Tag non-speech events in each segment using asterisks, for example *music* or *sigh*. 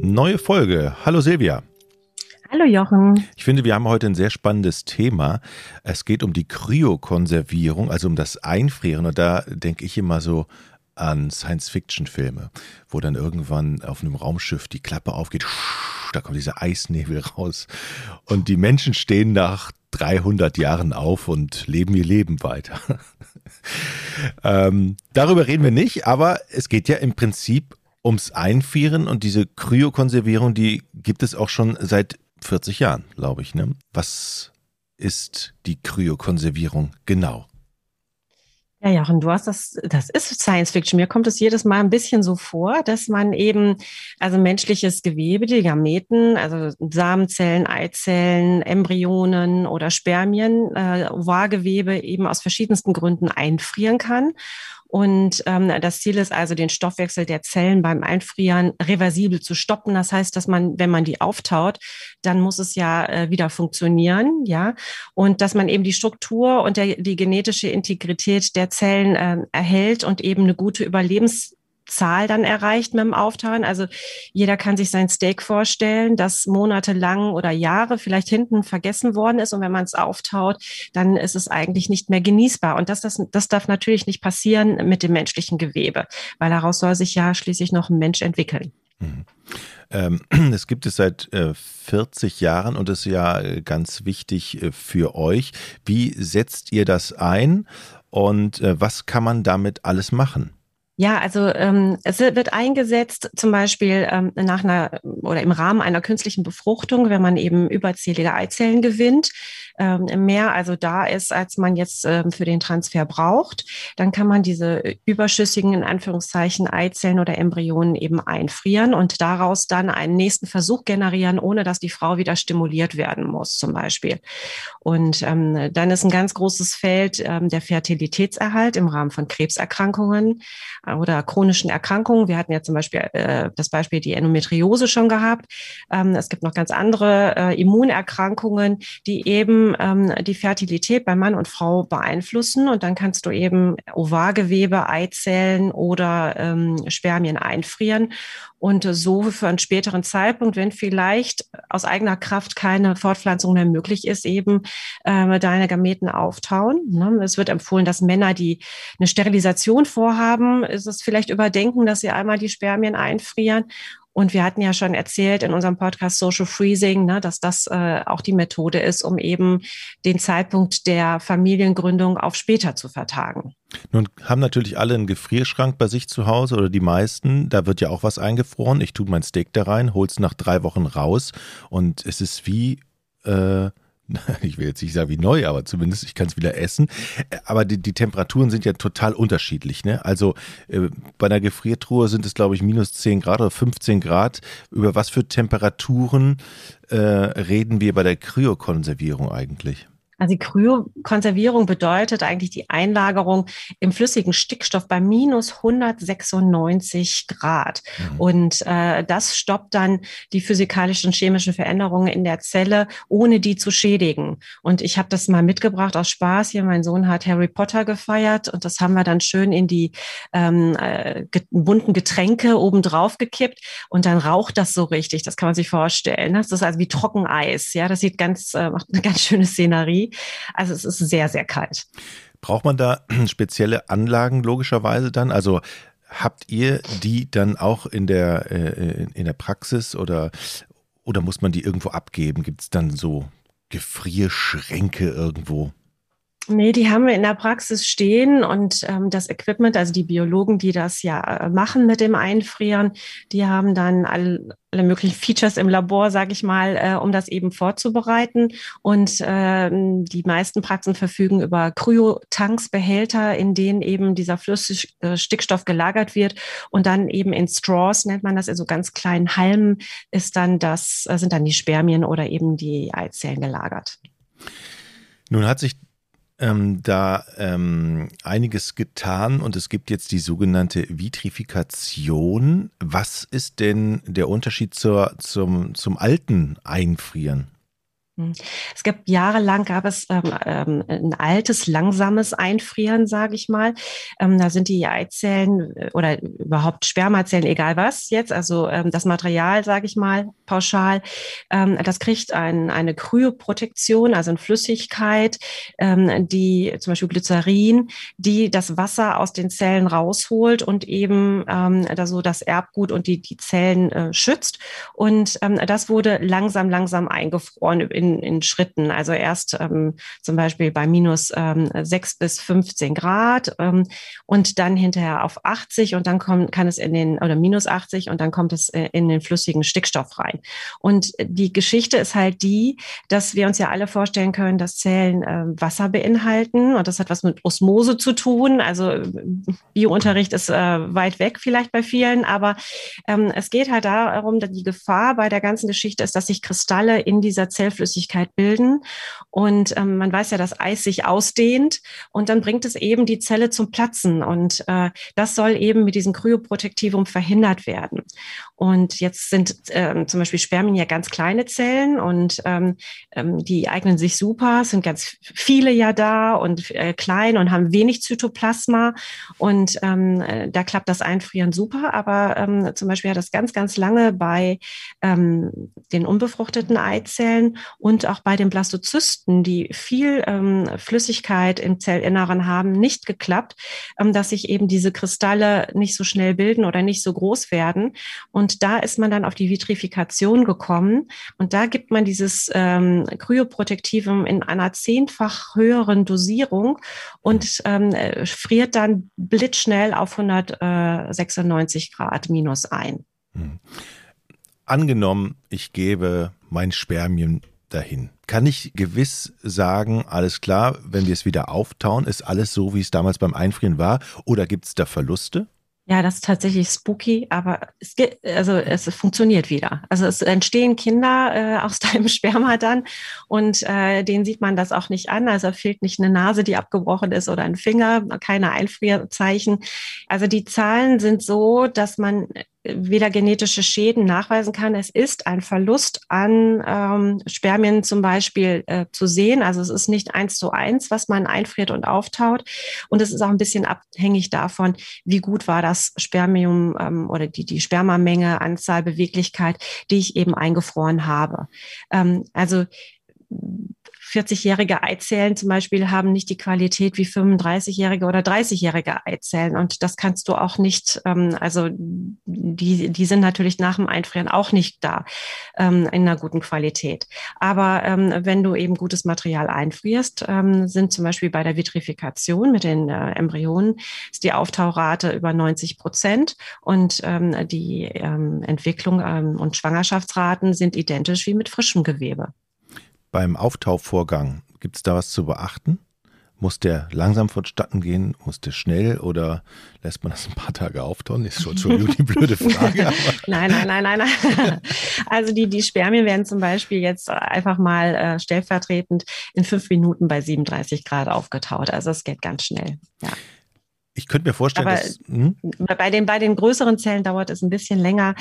Neue Folge. Hallo Silvia. Hallo Jochen. Ich finde, wir haben heute ein sehr spannendes Thema. Es geht um die Kryokonservierung, also um das Einfrieren. Und da denke ich immer so an Science-Fiction-Filme, wo dann irgendwann auf einem Raumschiff die Klappe aufgeht, da kommt dieser Eisnebel raus und die Menschen stehen nach 300 Jahren auf und leben ihr Leben weiter. *laughs* ähm, darüber reden wir nicht, aber es geht ja im Prinzip ums Einfrieren und diese Kryokonservierung, die gibt es auch schon seit 40 Jahren, glaube ich. Ne? Was ist die Kryokonservierung genau? Ja, Jochen, du hast das, das ist Science Fiction. Mir kommt es jedes Mal ein bisschen so vor, dass man eben, also menschliches Gewebe, die Gameten, also Samenzellen, Eizellen, Embryonen oder Spermien, äh, Ovargewebe eben aus verschiedensten Gründen einfrieren kann und ähm, das Ziel ist also, den Stoffwechsel der Zellen beim Einfrieren reversibel zu stoppen. Das heißt, dass man, wenn man die auftaut, dann muss es ja äh, wieder funktionieren, ja. Und dass man eben die Struktur und der, die genetische Integrität der Zellen äh, erhält und eben eine gute Überlebens Zahl dann erreicht mit dem Auftauen. Also jeder kann sich sein Steak vorstellen, das monatelang oder Jahre vielleicht hinten vergessen worden ist. Und wenn man es auftaut, dann ist es eigentlich nicht mehr genießbar. Und das, das, das darf natürlich nicht passieren mit dem menschlichen Gewebe, weil daraus soll sich ja schließlich noch ein Mensch entwickeln. Mhm. Ähm, *clears throat* das gibt es seit äh, 40 Jahren und ist ja äh, ganz wichtig äh, für euch. Wie setzt ihr das ein und äh, was kann man damit alles machen? Ja, also ähm, es wird eingesetzt zum Beispiel ähm, nach einer oder im Rahmen einer künstlichen Befruchtung, wenn man eben überzählige Eizellen gewinnt, ähm, mehr also da ist, als man jetzt ähm, für den Transfer braucht, dann kann man diese überschüssigen in Anführungszeichen Eizellen oder Embryonen eben einfrieren und daraus dann einen nächsten Versuch generieren, ohne dass die Frau wieder stimuliert werden muss, zum Beispiel. Und ähm, dann ist ein ganz großes Feld ähm, der Fertilitätserhalt im Rahmen von Krebserkrankungen oder chronischen Erkrankungen. Wir hatten ja zum Beispiel äh, das Beispiel die Endometriose schon gehabt. Ähm, es gibt noch ganz andere äh, Immunerkrankungen, die eben ähm, die Fertilität bei Mann und Frau beeinflussen. Und dann kannst du eben Ovargewebe, Eizellen oder ähm, Spermien einfrieren und so für einen späteren Zeitpunkt, wenn vielleicht aus eigener Kraft keine Fortpflanzung mehr möglich ist, eben äh, deine Gameten auftauen. Ne? Es wird empfohlen, dass Männer, die eine Sterilisation vorhaben, ist es vielleicht überdenken, dass sie einmal die Spermien einfrieren und wir hatten ja schon erzählt in unserem Podcast Social Freezing, ne, dass das äh, auch die Methode ist, um eben den Zeitpunkt der Familiengründung auf später zu vertagen. Nun haben natürlich alle einen Gefrierschrank bei sich zu Hause oder die meisten. Da wird ja auch was eingefroren. Ich tue mein Steak da rein, hol's nach drei Wochen raus und es ist wie äh, *laughs* ich will jetzt nicht sagen wie neu, aber zumindest ich kann es wieder essen. Aber die, die, Temperaturen sind ja total unterschiedlich. Ne? Also äh, bei einer Gefriertruhe sind es, glaube ich, minus 10 Grad oder 15 Grad. Über was für Temperaturen äh, reden wir bei der Kryokonservierung eigentlich? Also die Kryokonservierung bedeutet eigentlich die Einlagerung im flüssigen Stickstoff bei minus 196 Grad. Mhm. Und äh, das stoppt dann die physikalischen und chemischen Veränderungen in der Zelle, ohne die zu schädigen. Und ich habe das mal mitgebracht aus Spaß. Hier, mein Sohn hat Harry Potter gefeiert und das haben wir dann schön in die ähm, äh, bunten Getränke oben drauf gekippt und dann raucht das so richtig. Das kann man sich vorstellen. Das ist also wie Trockeneis. Ja, das sieht ganz, äh, macht eine ganz schöne Szenerie. Also es ist sehr, sehr kalt. Braucht man da *clears throat* spezielle Anlagen logischerweise dann? Also habt ihr die dann auch in der, äh, in der Praxis oder, oder muss man die irgendwo abgeben? Gibt es dann so Gefrierschränke irgendwo? Nee, die haben wir in der Praxis stehen und ähm, das Equipment, also die Biologen, die das ja äh, machen mit dem Einfrieren, die haben dann all, alle möglichen Features im Labor, sage ich mal, äh, um das eben vorzubereiten. Und äh, die meisten Praxen verfügen über Kryotanks, Behälter, in denen eben dieser Flüssigstickstoff äh, gelagert wird und dann eben in Straws nennt man das, in so ganz kleinen Halmen ist dann das, äh, sind dann die Spermien oder eben die Eizellen gelagert. Nun hat sich ähm, da ähm, einiges getan und es gibt jetzt die sogenannte Vitrifikation. Was ist denn der Unterschied zur, zum, zum alten Einfrieren? Hm. Es gibt jahrelang gab es ähm, ähm, ein altes, langsames Einfrieren, sage ich mal. Ähm, da sind die Eizellen äh, oder überhaupt Spermazellen, egal was jetzt, also ähm, das Material, sage ich mal, pauschal, ähm, das kriegt ein, eine Kryoprotektion, also eine Flüssigkeit, ähm, die zum Beispiel Glycerin, die das Wasser aus den Zellen rausholt und eben ähm, da so das Erbgut und die, die Zellen äh, schützt. Und das wurde langsam, langsam eingefroren in in, in Schritten. Also erst ähm, zum Beispiel bei minus ähm, 6 bis 15 Grad ähm, und dann hinterher auf 80 und dann kommt, kann es in den, oder minus 80 und dann kommt es äh, in den flüssigen Stickstoff rein. Und die Geschichte ist halt die, dass wir uns ja alle vorstellen können, dass Zellen äh, Wasser beinhalten und das hat was mit Osmose zu tun. Also äh, Biounterricht ist äh, weit weg vielleicht bei vielen, aber ähm, es geht halt darum, dass die Gefahr bei der ganzen Geschichte ist, dass sich Kristalle in dieser Zellflüssigkeit Flüssigkeit bilden. Und ähm, man weiß ja, dass Eis sich ausdehnt und dann bringt es eben die Zelle zum Platzen. Und äh, das soll eben mit diesem Kryoprotektivum verhindert werden. Und jetzt sind ähm, zum Beispiel Spermien ja ganz kleine Zellen und ähm, ähm, die eignen sich super, sind ganz viele ja da und äh, klein und haben wenig Zytoplasma. Und ähm, äh, da klappt das Einfrieren super. Aber ähm, zum Beispiel hat das ganz, ganz lange bei ähm, den unbefruchteten Eizellen und auch bei den Blastozysten, die viel ähm, Flüssigkeit im Zellinneren haben, nicht geklappt, ähm, dass sich eben diese Kristalle nicht so schnell bilden oder nicht so groß werden. Und da ist man dann auf die Vitrifikation gekommen. Und da gibt man dieses ähm, Kryoprotektivum in einer zehnfach höheren Dosierung und ähm, friert dann blitzschnell auf 196 Grad minus ein. Hm. Angenommen, ich gebe mein Spermien dahin. Kann ich gewiss sagen, alles klar, wenn wir es wieder auftauen, ist alles so, wie es damals beim Einfrieren war? Oder gibt es da Verluste? Ja, das ist tatsächlich spooky, aber es geht, also es funktioniert wieder. Also es entstehen Kinder äh, aus *laughs* deinem Sperma dann und äh, denen sieht man das auch nicht an. Also fehlt nicht eine Nase, die abgebrochen ist oder ein Finger, keine Einfrierzeichen. Also die Zahlen sind so, dass man weder genetische Schäden nachweisen kann. Es ist ein Verlust an ähm, Spermien zum Beispiel äh, zu sehen. Also es ist nicht eins zu eins, was man einfriert und auftaut. Und es ist auch ein bisschen abhängig davon, wie gut war das Spermium ähm, oder die, die Spermamenge, Anzahl, Beweglichkeit, die ich eben eingefroren habe. Ähm, also 40-jährige Eizellen zum Beispiel haben nicht die Qualität wie 35-jährige oder 30-jährige Eizellen. Und das kannst du auch nicht, ähm, also die, die sind natürlich nach dem Einfrieren auch nicht da ähm, in einer guten Qualität. Aber ähm, wenn du eben gutes Material einfrierst, ähm, sind zum Beispiel bei der Vitrifikation mit den äh, Embryonen ist die Auftaurate über 90 Prozent und ähm, die ähm, Entwicklung ähm, und Schwangerschaftsraten sind identisch wie mit frischem Gewebe beim Auftauvorgang, gibt es da was zu beachten? Muss der langsam vonstatten gehen? Muss der schnell oder lässt man das ein paar Tage auftauen? Ist schon, schon die blöde *laughs* Frage. nein, nein, nein, nein, nein. Also die, die Spermien werden zum Beispiel jetzt einfach mal äh, stellvertretend in fünf Minuten bei 37 Grad aufgetaut. Also es geht ganz schnell. Ja. Ich könnte mir vorstellen, aber dass. Hm? Bei, den, bei den größeren Zellen dauert es ein bisschen länger,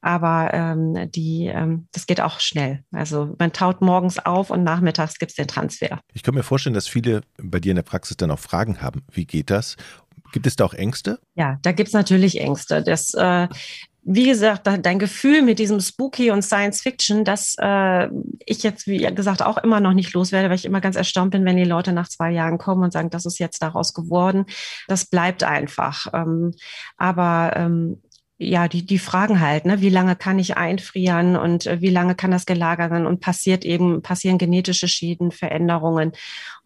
aber ähm, die, ähm, das geht auch schnell. Also man taut morgens auf und nachmittags gibt es den Transfer. Ich könnte mir vorstellen, dass viele bei dir in der Praxis dann auch Fragen haben. Wie geht das? Gibt es da auch Ängste? Ja, da gibt es natürlich Ängste. Das, äh, wie gesagt, dein Gefühl mit diesem Spooky und Science Fiction, dass äh, ich jetzt, wie gesagt, auch immer noch nicht loswerde, weil ich immer ganz erstaunt bin, wenn die Leute nach zwei Jahren kommen und sagen, das ist jetzt daraus geworden. Das bleibt einfach. Ähm, aber ähm, ja, die, die fragen halt, ne, wie lange kann ich einfrieren und äh, wie lange kann das gelagert sein und passiert eben, passieren genetische Schäden, Veränderungen.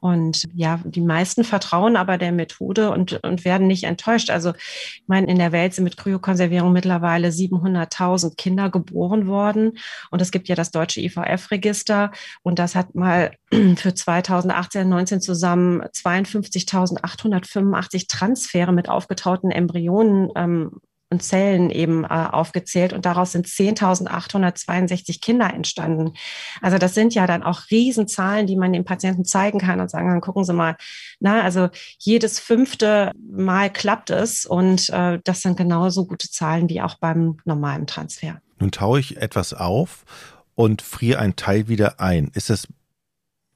Und ja, die meisten vertrauen aber der Methode und, und werden nicht enttäuscht. Also, ich meine, in der Welt sind mit Kryokonservierung mittlerweile 700.000 Kinder geboren worden. Und es gibt ja das deutsche IVF-Register. Und das hat mal *clears throat* für 2018, 19 zusammen 52.885 Transfere mit aufgetauten Embryonen ähm, und Zellen eben äh, aufgezählt und daraus sind 10.862 Kinder entstanden. Also das sind ja dann auch Riesenzahlen, die man den Patienten zeigen kann und sagen kann, gucken Sie mal, na, also jedes fünfte Mal klappt es und äh, das sind genauso gute Zahlen wie auch beim normalen Transfer. Nun taue ich etwas auf und friere ein Teil wieder ein. Ist das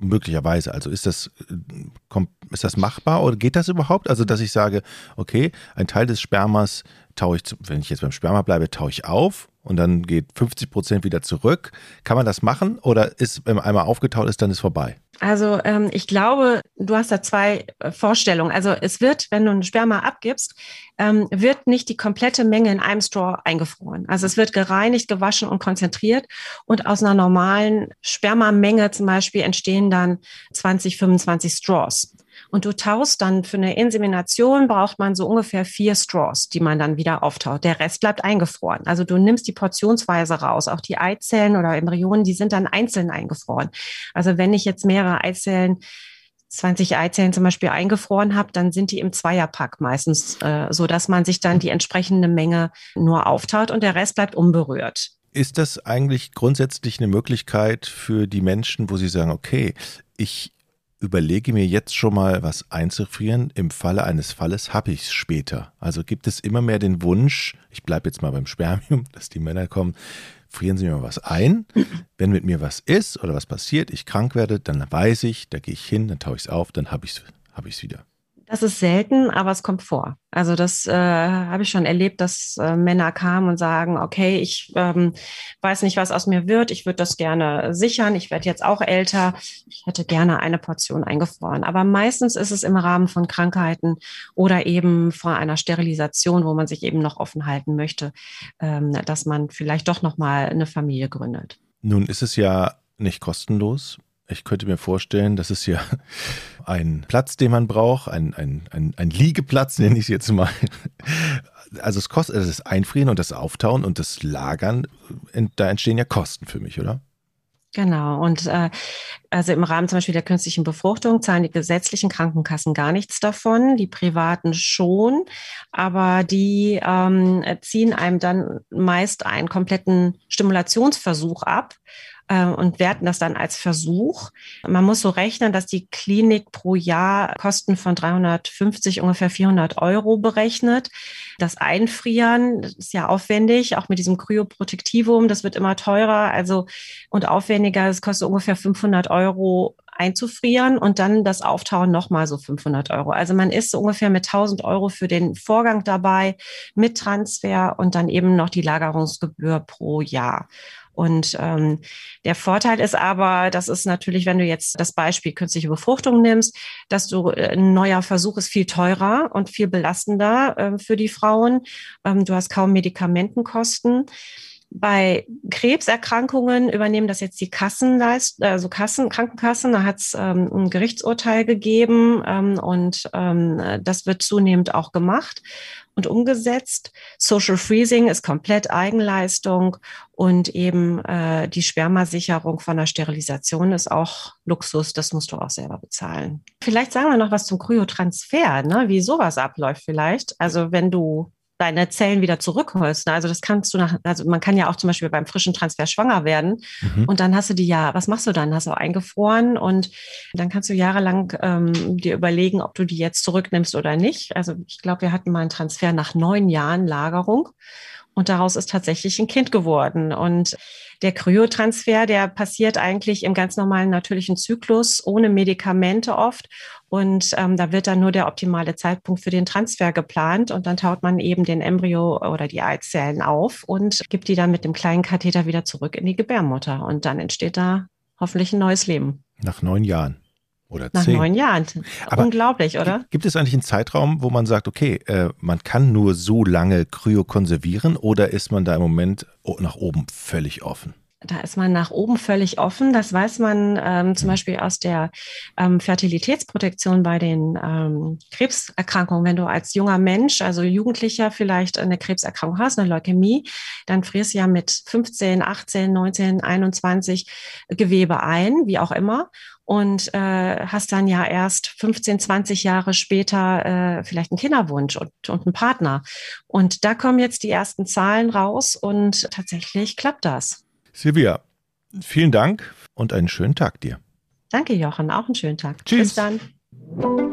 möglicherweise? Also ist das, äh, ist das machbar oder geht das überhaupt? Also, dass ich sage, okay, ein Teil des Spermas taue ich, wenn ich jetzt beim Sperma bleibe, taue ich auf und dann geht 50 Prozent wieder zurück. Kann man das machen oder ist, wenn man einmal aufgetaut ist, dann ist vorbei? Also ähm, ich glaube, du hast da zwei äh, Vorstellungen. Also es wird, wenn du ein Sperma abgibst, ähm, wird nicht die komplette Menge in einem Straw eingefroren. Also es wird gereinigt, gewaschen und konzentriert und aus einer normalen Spermamenge zum Beispiel entstehen dann 20, 25 Straws. Und du taust dann für eine Insemination braucht man so ungefähr vier Straws, die man dann wieder auftaut. Der Rest bleibt eingefroren. Also du nimmst die portionsweise raus. Auch die Eizellen oder Embryonen, die sind dann einzeln eingefroren. Also wenn ich jetzt mehrere Eizellen 20 Eizellen zum Beispiel eingefroren habe, dann sind die im Zweierpack meistens, äh, so dass man sich dann die entsprechende Menge nur auftaut und der Rest bleibt unberührt. Ist das eigentlich grundsätzlich eine Möglichkeit für die Menschen, wo sie sagen, okay, ich überlege mir jetzt schon mal was einzufrieren. Im Falle eines Falles habe ich es später. Also gibt es immer mehr den Wunsch, ich bleibe jetzt mal beim Spermium, *laughs* dass die Männer kommen, frieren Sie mir mal was ein. Wenn mit mir was ist oder was passiert, ich krank werde, dann weiß ich, da gehe ich hin, dann taue ich es auf, dann habe ich es hab wieder. Das ist selten, aber es kommt vor. Also das äh, habe ich schon erlebt, dass äh, Männer kamen und sagen, okay, ich ähm, weiß nicht, was aus mir wird, ich würde das gerne sichern, ich werde jetzt auch älter, ich hätte gerne eine Portion eingefroren. Aber meistens ist es im Rahmen von Krankheiten oder eben vor einer Sterilisation, wo man sich eben noch offen halten möchte, ähm, dass man vielleicht doch nochmal eine Familie gründet. Nun ist es ja nicht kostenlos. Ich könnte mir vorstellen, das ist ja ein Platz, den man braucht, ein, ein, ein, ein Liegeplatz, nenne ich es jetzt mal. Also es kostet also das Einfrieren und das Auftauen und das Lagern, da entstehen ja Kosten für mich, oder? Genau. Und äh, also im Rahmen zum Beispiel der künstlichen Befruchtung zahlen die gesetzlichen Krankenkassen gar nichts davon, die privaten schon, aber die ähm, ziehen einem dann meist einen kompletten Stimulationsversuch ab äh, und werten das dann als Versuch. Man muss so rechnen, dass die Klinik pro Jahr Kosten von 350, ungefähr 400 Euro berechnet. Das Einfrieren ist ja aufwendig, auch mit diesem Kryoprotektivum, das wird immer teurer also und aufwendiger. Es kostet ungefähr 500 Euro einzufrieren und dann das Auftauen nochmal so 500 Euro. Also man ist so ungefähr mit 1000 Euro für den Vorgang dabei, mit Transfer und dann eben noch die Lagerungsgebühr pro Jahr. Und ähm, der Vorteil ist aber, das ist natürlich, wenn du jetzt das Beispiel künstliche Befruchtung nimmst, dass du äh, ein neuer Versuch ist viel teurer und viel belastender äh, für die Frauen. Ähm, du hast kaum Medikamentenkosten. Bei Krebserkrankungen übernehmen das jetzt die Kassenleist also Kassen, Krankenkassen. Da hat es ähm, ein Gerichtsurteil gegeben ähm, und ähm, das wird zunehmend auch gemacht und umgesetzt. Social Freezing ist komplett Eigenleistung und eben äh, die Spermasicherung von der Sterilisation ist auch Luxus, das musst du auch selber bezahlen. Vielleicht sagen wir noch was zum Kryotransfer, ne? wie sowas abläuft vielleicht. Also wenn du deine Zellen wieder zurückholst. Ne? Also das kannst du nach, also man kann ja auch zum Beispiel beim frischen Transfer schwanger werden mhm. und dann hast du die ja, was machst du dann? Hast du eingefroren und dann kannst du jahrelang ähm, dir überlegen, ob du die jetzt zurücknimmst oder nicht. Also ich glaube, wir hatten mal einen Transfer nach neun Jahren Lagerung und daraus ist tatsächlich ein Kind geworden. Und der Kryotransfer, der passiert eigentlich im ganz normalen natürlichen Zyklus, ohne Medikamente oft. Und ähm, da wird dann nur der optimale Zeitpunkt für den Transfer geplant. Und dann taut man eben den Embryo oder die Eizellen auf und gibt die dann mit dem kleinen Katheter wieder zurück in die Gebärmutter. Und dann entsteht da hoffentlich ein neues Leben. Nach neun Jahren. Oder Nach zehn. neun Jahren. Aber Unglaublich, oder? Gibt es eigentlich einen Zeitraum, wo man sagt, okay, äh, man kann nur so lange Kryo konservieren oder ist man da im Moment nach oben völlig offen? Da ist man nach oben völlig offen. Das weiß man ähm, zum Beispiel aus der ähm, Fertilitätsprotektion bei den ähm, Krebserkrankungen. Wenn du als junger Mensch, also Jugendlicher vielleicht eine Krebserkrankung hast, eine Leukämie, dann frierst du ja mit 15, 18, 19, 21 Gewebe ein, wie auch immer und äh, hast dann ja erst 15, 20 Jahre später äh, vielleicht einen Kinderwunsch und, und einen Partner. Und da kommen jetzt die ersten Zahlen raus und tatsächlich klappt das. Silvia, vielen Dank und einen schönen Tag dir. Danke, Jochen. Auch einen schönen Tag. Tschüss. Bis dann.